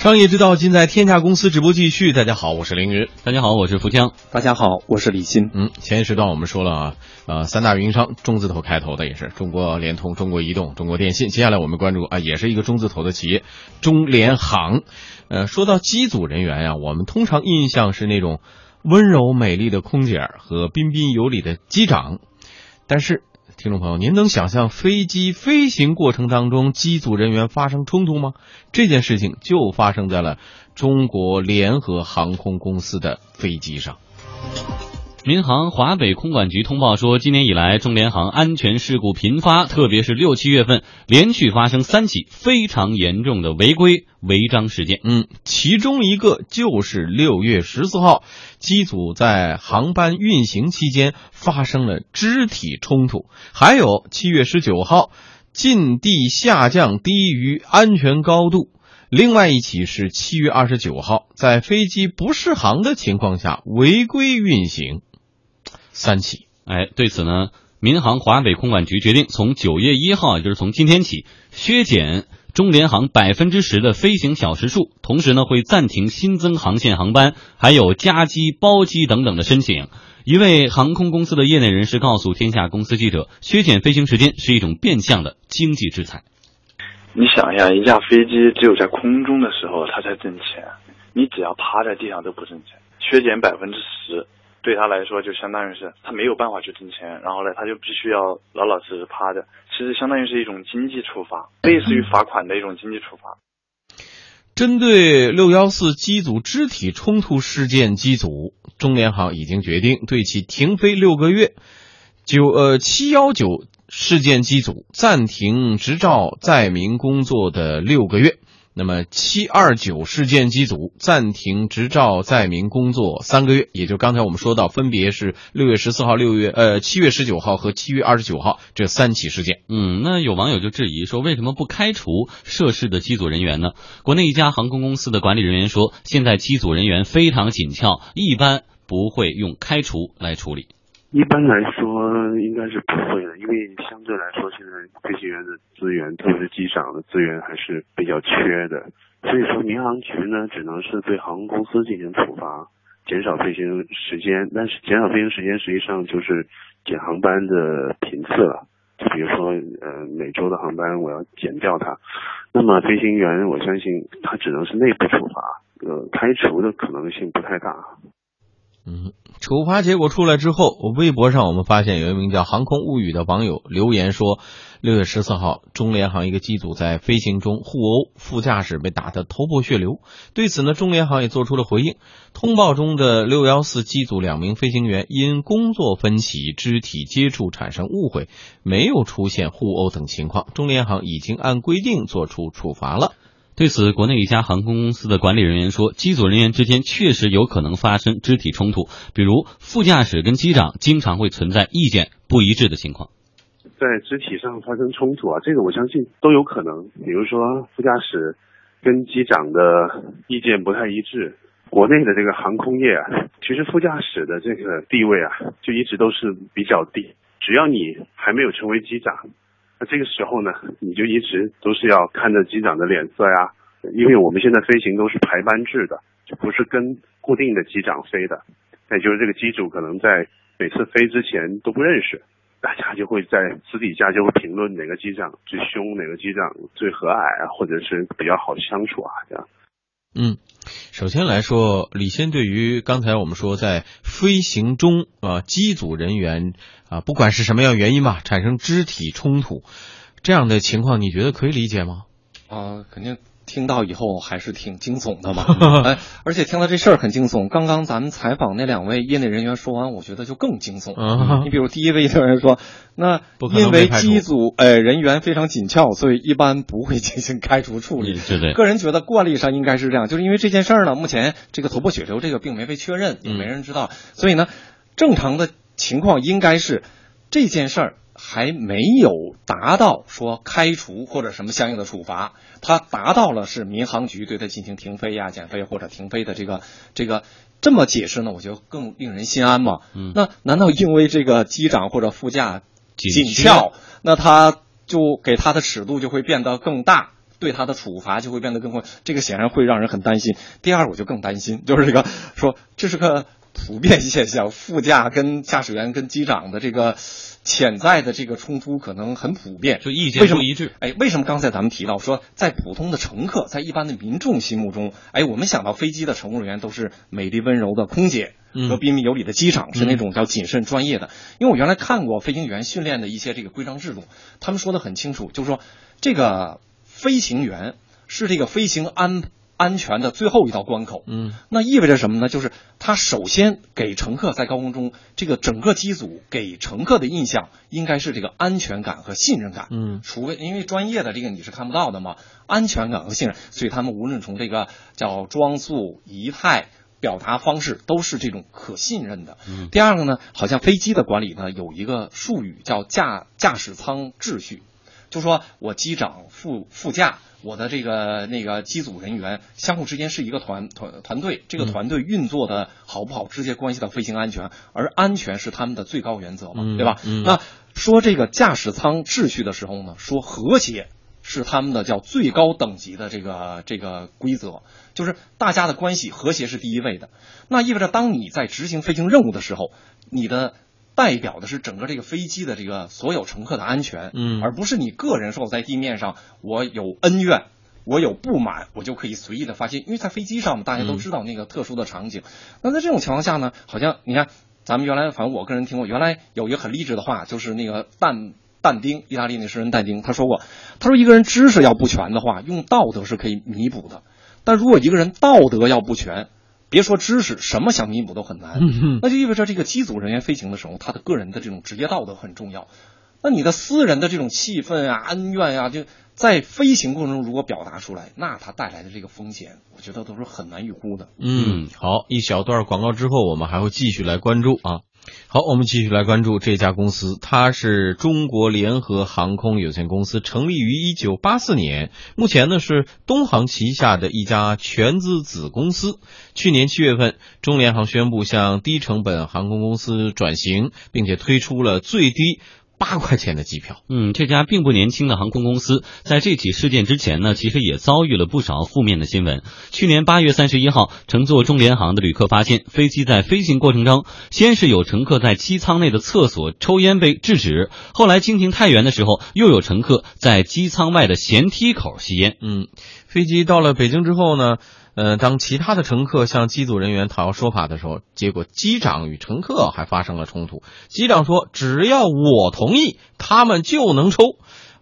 商业之道尽在天下公司直播继续。大家好，我是凌云。大家好，我是福江。大家好，我是李欣。嗯，前一时段我们说了啊，呃，三大运营商中字头开头的也是中国联通、中国移动、中国电信。接下来我们关注啊，也是一个中字头的企业中联航。呃，说到机组人员呀，我们通常印象是那种温柔美丽的空姐和彬彬有礼的机长，但是。听众朋友，您能想象飞机飞行过程当中机组人员发生冲突吗？这件事情就发生在了中国联合航空公司的飞机上。民航华北空管局通报说，今年以来，中联航安全事故频发，特别是六七月份，连续发生三起非常严重的违规违章事件。嗯，其中一个就是六月十四号，机组在航班运行期间发生了肢体冲突；还有七月十九号，近地下降低于安全高度；另外一起是七月二十九号，在飞机不适航的情况下违规运行。三起，哎，对此呢，民航华北空管局决定从九月一号，也就是从今天起，削减中联航百分之十的飞行小时数，同时呢，会暂停新增航线航班，还有加机、包机等等的申请。一位航空公司的业内人士告诉天下公司记者，削减飞行时间是一种变相的经济制裁。你想一下，一架飞机只有在空中的时候它才挣钱，你只要趴在地上都不挣钱，削减百分之十。对他来说，就相当于是他没有办法去挣钱，然后呢，他就必须要老老实实趴着。其实相当于是一种经济处罚，类似于罚款的一种经济处罚。针对六幺四机组肢体冲突事件，机组中联航已经决定对其停飞六个月。九呃七幺九事件机组暂停执照载明工作的六个月。那么，七二九事件机组暂停执照载明工作三个月，也就刚才我们说到，分别是六月十四号、六月呃七月十九号和七月二十九号这三起事件。嗯，那有网友就质疑说，为什么不开除涉事的机组人员呢？国内一家航空公司的管理人员说，现在机组人员非常紧俏，一般不会用开除来处理。一般来说，应该是不会的，因为相对来说，现在飞行员的资源，特别是机长的资源还是比较缺的。所以说，民航局呢，只能是对航空公司进行处罚，减少飞行时间。但是，减少飞行时间实际上就是减航班的频次了。就比如说，呃，每周的航班我要减掉它。那么，飞行员我相信他只能是内部处罚，呃，开除的可能性不太大。嗯，处罚结果出来之后，微博上我们发现有一名叫“航空物语”的网友留言说：“六月十四号，中联航一个机组在飞行中互殴，副驾驶被打得头破血流。”对此呢，中联航也做出了回应。通报中的六幺四机组两名飞行员因工作分歧、肢体接触产生误会，没有出现互殴等情况。中联航已经按规定作出处罚了。对此，国内一家航空公司的管理人员说，机组人员之间确实有可能发生肢体冲突，比如副驾驶跟机长经常会存在意见不一致的情况。在肢体上发生冲突啊，这个我相信都有可能。比如说副驾驶跟机长的意见不太一致。国内的这个航空业啊，其实副驾驶的这个地位啊，就一直都是比较低。只要你还没有成为机长。那这个时候呢，你就一直都是要看着机长的脸色呀，因为我们现在飞行都是排班制的，就不是跟固定的机长飞的，也就是这个机组可能在每次飞之前都不认识，大家就会在私底下就会评论哪个机长最凶，哪个机长最和蔼啊，或者是比较好相处啊，这样。嗯，首先来说，李先对于刚才我们说在飞行中啊，机组人员啊，不管是什么样原因吧，产生肢体冲突这样的情况，你觉得可以理解吗？啊，肯定。听到以后还是挺惊悚的嘛，哎，而且听到这事儿很惊悚。刚刚咱们采访那两位业内人员说完，我觉得就更惊悚。你比如第一位业内人说，那因为机组呃人员非常紧俏，所以一般不会进行开除处理。对对，个人觉得惯例上应该是这样，就是因为这件事儿呢，目前这个头破血流这个并没被确认，也没人知道，所以呢，正常的情况应该是这件事儿。还没有达到说开除或者什么相应的处罚，他达到了是民航局对他进行停飞呀、减飞或者停飞的这个这个这么解释呢，我觉得更令人心安嘛。嗯，那难道因为这个机长或者副驾紧俏，那他就给他的尺度就会变得更大？对他的处罚就会变得更宽，这个显然会让人很担心。第二，我就更担心，就是这个说这是个普遍现象，副驾跟驾驶员跟机长的这个潜在的这个冲突可能很普遍，就意见为什么不一致。哎，为什么刚才咱们提到说，在普通的乘客，在一般的民众心目中，哎，我们想到飞机的乘务人员都是美丽温柔的空姐。嗯和彬彬有礼的机长是那种叫谨慎专业的，因为我原来看过飞行员训练的一些这个规章制度，他们说的很清楚，就是说这个飞行员是这个飞行安安全的最后一道关口。嗯那意味着什么呢？就是它首先给乘客在高空中，这个整个机组给乘客的印象应该是这个安全感和信任感。嗯除非因为专业的这个你是看不到的嘛，安全感和信任，所以他们无论从这个叫装束、仪态。表达方式都是这种可信任的。嗯第二个呢，好像飞机的管理呢有一个术语叫驾驾驶舱秩序，就说我机长、副副驾，我的这个那个机组人员相互之间是一个团团团队，这个团队运作的好不好，直接关系到飞行安全，而安全是他们的最高原则嘛，嗯对吧？嗯那说这个驾驶舱秩序的时候呢，说和谐是他们的叫最高等级的这个这个规则，就是大家的关系和谐是第一位的。那意味着当你在执行飞行任务的时候，你的代表的是整个这个飞机的这个所有乘客的安全，嗯而不是你个人说我在地面上我有恩怨。我有不满，我就可以随意的发泄，因为在飞机上嘛，大家都知道那个特殊的场景。那在这种情况下呢，好像你看，咱们原来反正我个人听过，原来有一个很励志的话，就是那个但但丁，意大利那诗人但丁，他说过，他说一个人知识要不全的话，用道德是可以弥补的，但如果一个人道德要不全，别说知识，什么想弥补都很难。那就意味着这个机组人员飞行的时候，他的个人的这种职业道德很重要。那你的私人的这种气愤啊、恩怨啊，就在飞行过程中如果表达出来，那它带来的这个风险，我觉得都是很难预估的。嗯，好，一小段广告之后，我们还会继续来关注啊。好，我们继续来关注这家公司，它是中国联合航空有限公司，成立于一九八四年，目前呢是东航旗下的一家全资子公司。去年七月份，中联航宣布向低成本航空公司转型，并且推出了最低八块钱的机票。嗯，这家并不年轻的航空公司，在这起事件之前呢，其实也遭遇了不少负面的新闻。去年八月三十一号，乘坐中联航的旅客发现，飞机在飞行过程中，先是有乘客在机舱内的厕所抽烟被制止，后来经停太原的时候，又有乘客在机舱外的舷梯口吸烟。嗯，飞机到了北京之后呢，呃，当其他的乘客向机组人员讨要说法的时候，结果机长与乘客还发生了冲突。机长说：“只要我同意，他们就能抽。”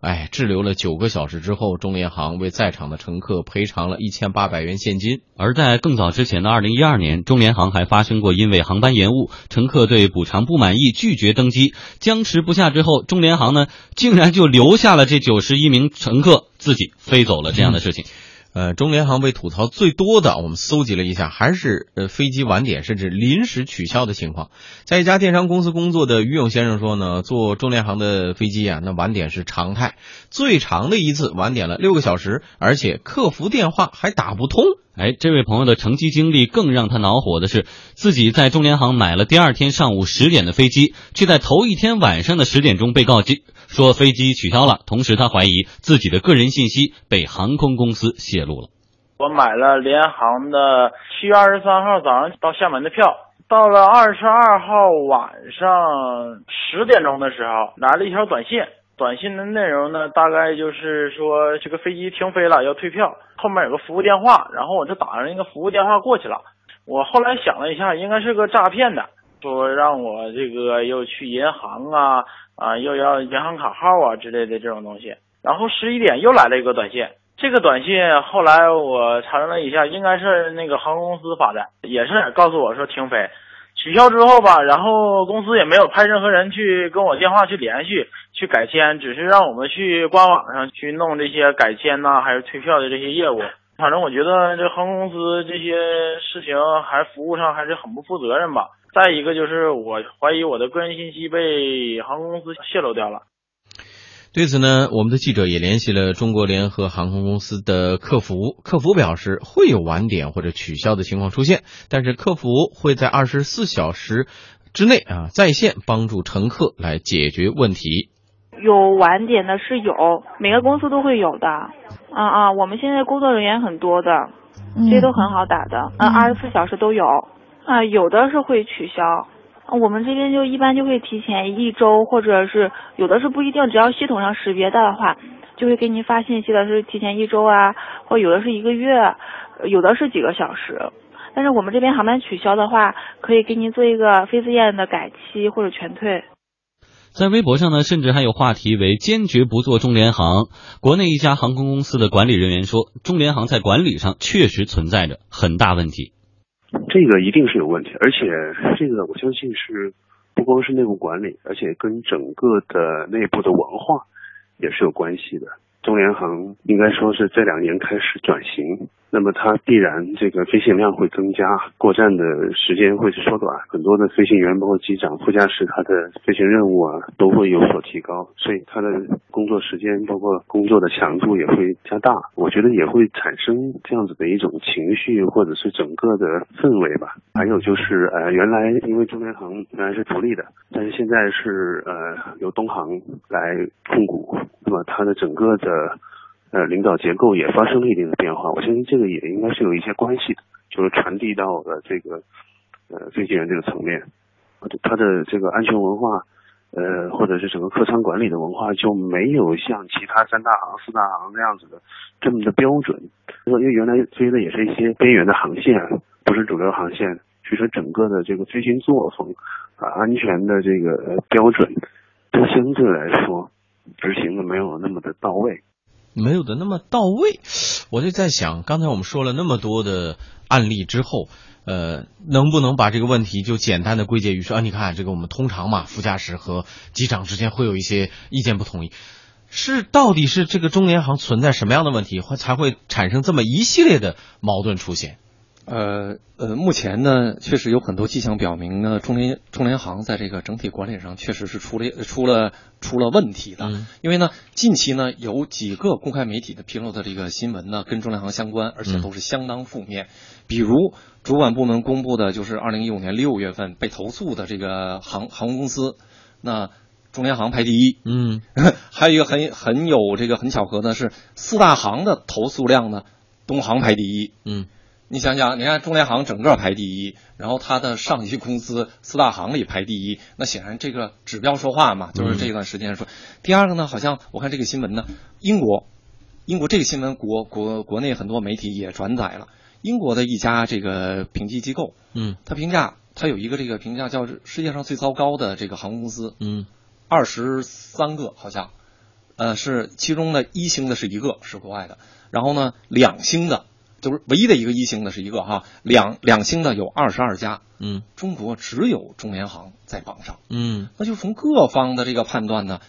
哎，滞留了九个小时之后，中联航为在场的乘客赔偿了一千八百元现金。而在更早之前的二零一二年，中联航还发生过因为航班延误，乘客对补偿不满意，拒绝登机，僵持不下之后，中联航呢竟然就留下了这九十一名乘客自己飞走了这样的事情。呃，中联航被吐槽最多的，我们搜集了一下，还是呃飞机晚点甚至临时取消的情况。在一家电商公司工作的于勇先生说呢，坐中联航的飞机啊，那晚点是常态，最长的一次晚点了六个小时，而且客服电话还打不通。哎，这位朋友的乘机经历更让他恼火的是，自己在中联航买了第二天上午十点的飞机，却在头一天晚上的十点钟被告知说飞机取消了。同时，他怀疑自己的个人信息被航空公司泄露了。我买了联航的七月二十三号早上到厦门的票，到了二十二号晚上十点钟的时候，来了一条短信。短信的内容呢，大概就是说这个飞机停飞了，要退票。后面有个服务电话，然后我就打上那个服务电话过去了。我后来想了一下，应该是个诈骗的，说让我这个又去银行啊啊，又要银行卡号啊之类的这种东西。然后十一点又来了一个短信，这个短信后来我查了一下，应该是那个航空公司发的，也是告诉我说停飞。取消之后吧，然后公司也没有派任何人去跟我电话去联系去改签，只是让我们去官网上去弄这些改签呐、还是退票的这些业务。反正我觉得这航空公司这些事情还服务上还是很不负责任吧。再一个就是我怀疑我的个人信息被航空公司泄露掉了。对此呢，我们的记者也联系了中国联合航空公司的客服，客服表示会有晚点或者取消的情况出现，但是客服会在二十四小时之内啊在线帮助乘客来解决问题。有晚点的是有，每个公司都会有的。啊啊，我们现在工作人员很多的，这些都很好打的，嗯，二十四小时都有。啊，有的是会取消，我们这边就一般就会提前一周，或者是有的是不一定，只要系统上识别到的话，就会给您发信息的是提前一周啊，或有的是一个月，有的是几个小时。但是我们这边航班取消的话，可以给您做一个非自愿的改期或者全退。在微博上呢，甚至还有话题为“坚决不做中联航”。国内一家航空公司的管理人员说，中联航在管理上确实存在着很大问题。这个一定是有问题，而且这个我相信是不光是内部管理，而且跟整个的内部的文化也是有关系的。中联航应该说是这两年开始转型。那么它必然这个飞行量会增加，过站的时间会缩短，很多的飞行员包括机长、副驾驶，他的飞行任务啊都会有所提高，所以他的工作时间包括工作的强度也会加大。我觉得也会产生这样子的一种情绪或者是整个的氛围吧。还有就是呃，原来因为中联航原来是独立的，但是现在是呃由东航来控股，那么它的整个的。呃，领导结构也发生了一定的变化，我相信这个也应该是有一些关系的，就是传递到了这个呃飞行员这个层面，他的这个安全文化，呃，或者是整个客舱管理的文化就没有像其他三大行、四大行那样子的这么的标准。因为原来飞的也是一些边缘的航线，不是主流航线，所以说整个的这个飞行作风啊，安全的这个标准，都相对来说执行的没有那么的到位。没有的那么到位，我就在想，刚才我们说了那么多的案例之后，呃，能不能把这个问题就简单的归结于说啊，你看这个我们通常嘛，副驾驶和机长之间会有一些意见不统一，是到底是这个中联航存在什么样的问题，会才会产生这么一系列的矛盾出现？呃呃，目前呢，确实有很多迹象表明呢，中联中联航在这个整体管理上确实是出了出了出了问题的。因为呢，近期呢有几个公开媒体的披露的这个新闻呢，跟中联航相关，而且都是相当负面。比如主管部门公布的就是二零一五年六月份被投诉的这个航航空公司，那中联航排第一。嗯，还有一个很很有这个很巧合的是，四大行的投诉量呢，东航排第一。嗯。你想想，你看中联航整个排第一，然后它的上级公司四大行里排第一，那显然这个指标说话嘛，就是这段时间说。第二个呢，好像我看这个新闻呢，英国，英国这个新闻国国国内很多媒体也转载了，英国的一家这个评级机构，嗯，它评价它有一个这个评价叫世界上最糟糕的这个航空公司，嗯，二十三个好像，呃，是其中的一星的是一个是国外的，然后呢两星的。就是唯一的一个一星的是一个哈，两两星的有二十二家，嗯，中国只有中联航在榜上，嗯，那就从各方的这个判断呢，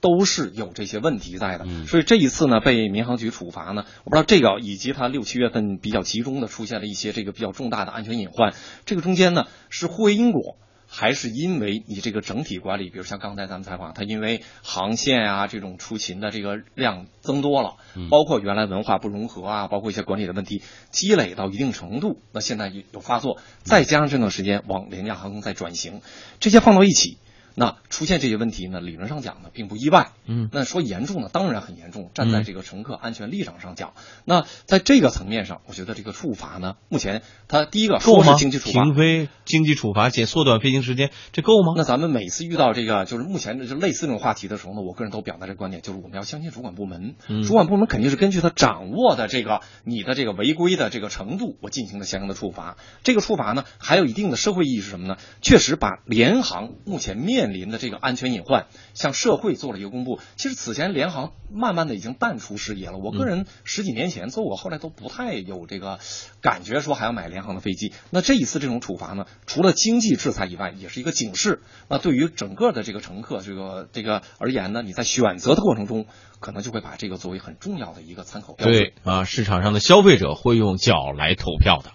都是有这些问题在的，所以这一次呢被民航局处罚呢，我不知道这个以及它六七月份比较集中的出现了一些这个比较重大的安全隐患，这个中间呢是互为因果。还是因为你这个整体管理，比如像刚才咱们采访，它因为航线啊这种出勤的这个量增多了，包括原来文化不融合啊，包括一些管理的问题积累到一定程度，那现在有发作，再加上这段时间往廉价航空在转型，这些放到一起。那出现这些问题呢？理论上讲呢，并不意外。嗯，那说严重呢，当然很严重。站在这个乘客安全立场上讲，那在这个层面上，我觉得这个处罚呢，目前它第一个说是经济处罚，停飞、经济处罚、且缩短飞行时间，这够吗？那咱们每次遇到这个就是目前就类似这种话题的时候呢，我个人都表达这个观点，就是我们要相信主管部门。嗯主管部门肯定是根据他掌握的这个你的这个违规的这个程度，我进行了相应的处罚。这个处罚呢，还有一定的社会意义是什么呢？确实把联航目前面临的这个安全隐患向社会做了一个公布。其实此前联航慢慢的已经淡出视野了。我个人十几年前做过，后来都不太有这个感觉说还要买联航的飞机。那这一次这种处罚呢，除了经济制裁以外，也是一个警示。那对于整个的这个乘客这个这个而言呢，你在选择的过程中，可能就会把这个作为很重要的一个参考标准。对啊，市场上的消费者会用脚来投票的。